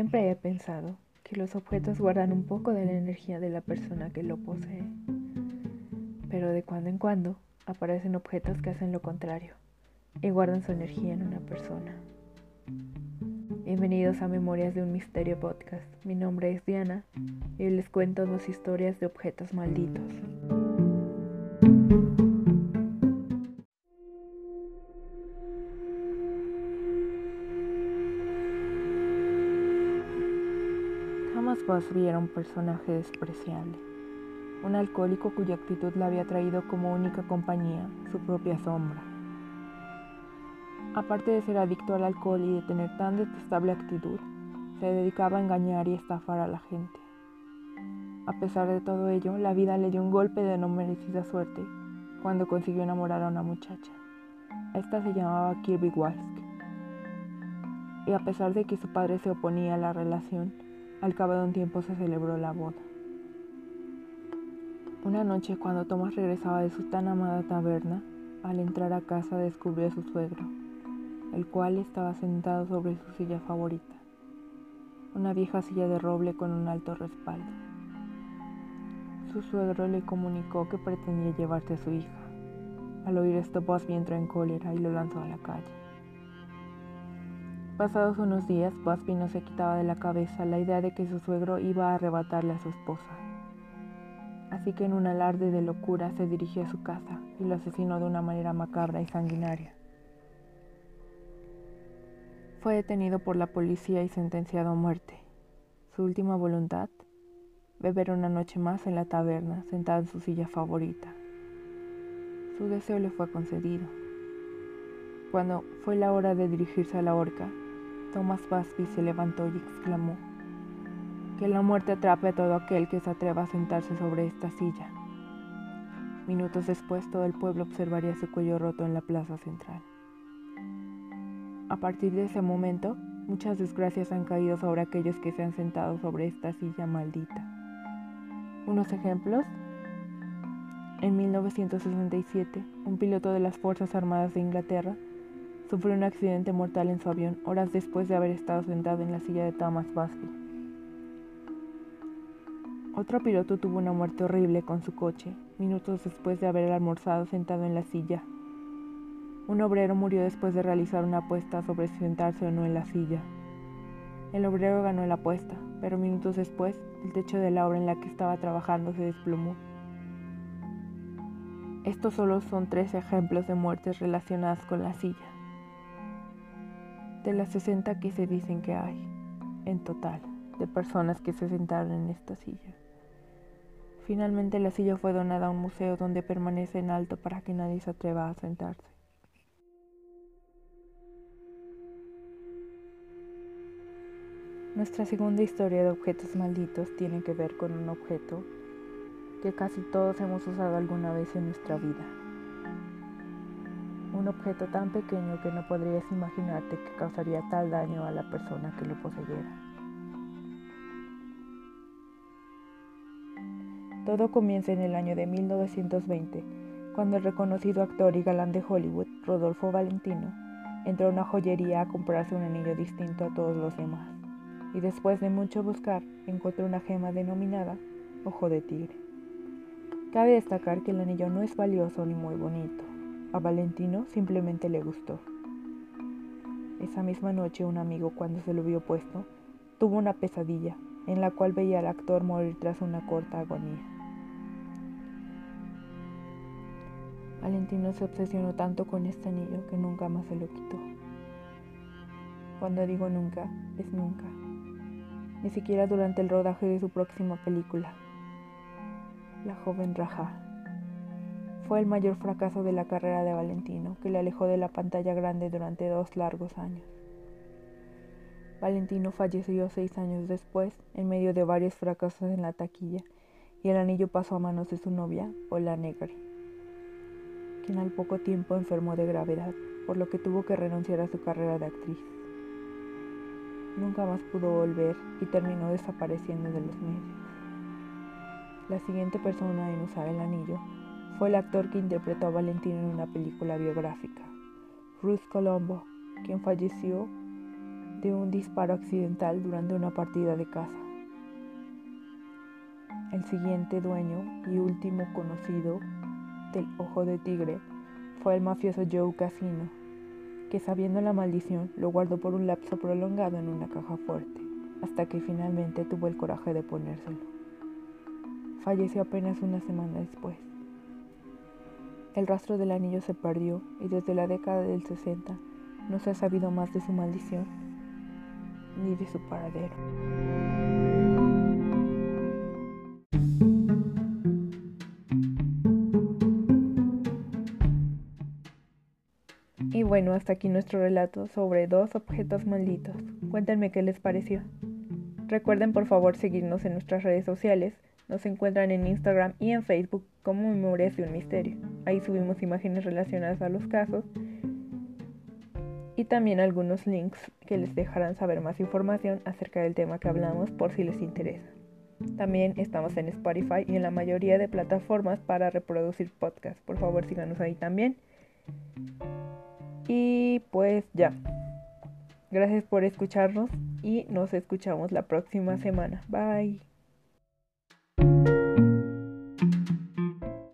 Siempre he pensado que los objetos guardan un poco de la energía de la persona que lo posee, pero de cuando en cuando aparecen objetos que hacen lo contrario y guardan su energía en una persona. Bienvenidos a Memorias de un Misterio Podcast. Mi nombre es Diana y les cuento dos historias de objetos malditos. Thomas Busby era un personaje despreciable, un alcohólico cuya actitud le había traído como única compañía su propia sombra. Aparte de ser adicto al alcohol y de tener tan detestable actitud, se dedicaba a engañar y estafar a la gente. A pesar de todo ello, la vida le dio un golpe de no merecida suerte cuando consiguió enamorar a una muchacha. Esta se llamaba Kirby Walsk. Y a pesar de que su padre se oponía a la relación, al cabo de un tiempo se celebró la boda. Una noche, cuando Thomas regresaba de su tan amada taberna, al entrar a casa descubrió a su suegro, el cual estaba sentado sobre su silla favorita, una vieja silla de roble con un alto respaldo. Su suegro le comunicó que pretendía llevarse a su hija. Al oír esto, Busby entró en cólera y lo lanzó a la calle. Pasados unos días, Busby no se quitaba de la cabeza la idea de que su suegro iba a arrebatarle a su esposa. Así que en un alarde de locura se dirigió a su casa y lo asesinó de una manera macabra y sanguinaria. Fue detenido por la policía y sentenciado a muerte. Su última voluntad, beber una noche más en la taberna, sentado en su silla favorita. Su deseo le fue concedido. Cuando fue la hora de dirigirse a la horca, Thomas Busby se levantó y exclamó, que la muerte atrape a todo aquel que se atreva a sentarse sobre esta silla. Minutos después todo el pueblo observaría su cuello roto en la plaza central. A partir de ese momento, muchas desgracias han caído sobre aquellos que se han sentado sobre esta silla maldita. Unos ejemplos. En 1967, un piloto de las Fuerzas Armadas de Inglaterra sufrió un accidente mortal en su avión horas después de haber estado sentado en la silla de Thomas Busby. Otro piloto tuvo una muerte horrible con su coche, minutos después de haber almorzado sentado en la silla un obrero murió después de realizar una apuesta sobre si sentarse o no en la silla. El obrero ganó la apuesta, pero minutos después el techo de la obra en la que estaba trabajando se desplomó. Estos solo son tres ejemplos de muertes relacionadas con la silla. De las 60 que se dicen que hay, en total, de personas que se sentaron en esta silla. Finalmente la silla fue donada a un museo donde permanece en alto para que nadie se atreva a sentarse. Nuestra segunda historia de objetos malditos tiene que ver con un objeto que casi todos hemos usado alguna vez en nuestra vida. Un objeto tan pequeño que no podrías imaginarte que causaría tal daño a la persona que lo poseyera. Todo comienza en el año de 1920, cuando el reconocido actor y galán de Hollywood, Rodolfo Valentino, entró a una joyería a comprarse un anillo distinto a todos los demás y después de mucho buscar encontró una gema denominada ojo de tigre. Cabe destacar que el anillo no es valioso ni muy bonito. A Valentino simplemente le gustó. Esa misma noche un amigo cuando se lo vio puesto tuvo una pesadilla en la cual veía al actor morir tras una corta agonía. Valentino se obsesionó tanto con este anillo que nunca más se lo quitó. Cuando digo nunca, es nunca ni siquiera durante el rodaje de su próxima película, La joven Raja. Fue el mayor fracaso de la carrera de Valentino, que le alejó de la pantalla grande durante dos largos años. Valentino falleció seis años después, en medio de varios fracasos en la taquilla, y el anillo pasó a manos de su novia, Ola Negri, quien al poco tiempo enfermó de gravedad, por lo que tuvo que renunciar a su carrera de actriz nunca más pudo volver y terminó desapareciendo de los medios. La siguiente persona en usar el anillo fue el actor que interpretó a Valentino en una película biográfica, Ruth Colombo, quien falleció de un disparo accidental durante una partida de caza. El siguiente dueño y último conocido del ojo de tigre fue el mafioso Joe Casino, que sabiendo la maldición lo guardó por un lapso prolongado en una caja fuerte, hasta que finalmente tuvo el coraje de ponérselo. Falleció apenas una semana después. El rastro del anillo se perdió y desde la década del 60 no se ha sabido más de su maldición ni de su paradero. Y bueno, hasta aquí nuestro relato sobre dos objetos malditos. Cuéntenme qué les pareció. Recuerden por favor seguirnos en nuestras redes sociales. Nos encuentran en Instagram y en Facebook como Memorias de un Misterio. Ahí subimos imágenes relacionadas a los casos y también algunos links que les dejarán saber más información acerca del tema que hablamos por si les interesa. También estamos en Spotify y en la mayoría de plataformas para reproducir podcasts. Por favor, síganos ahí también. Y pues ya. Gracias por escucharnos y nos escuchamos la próxima semana. Bye.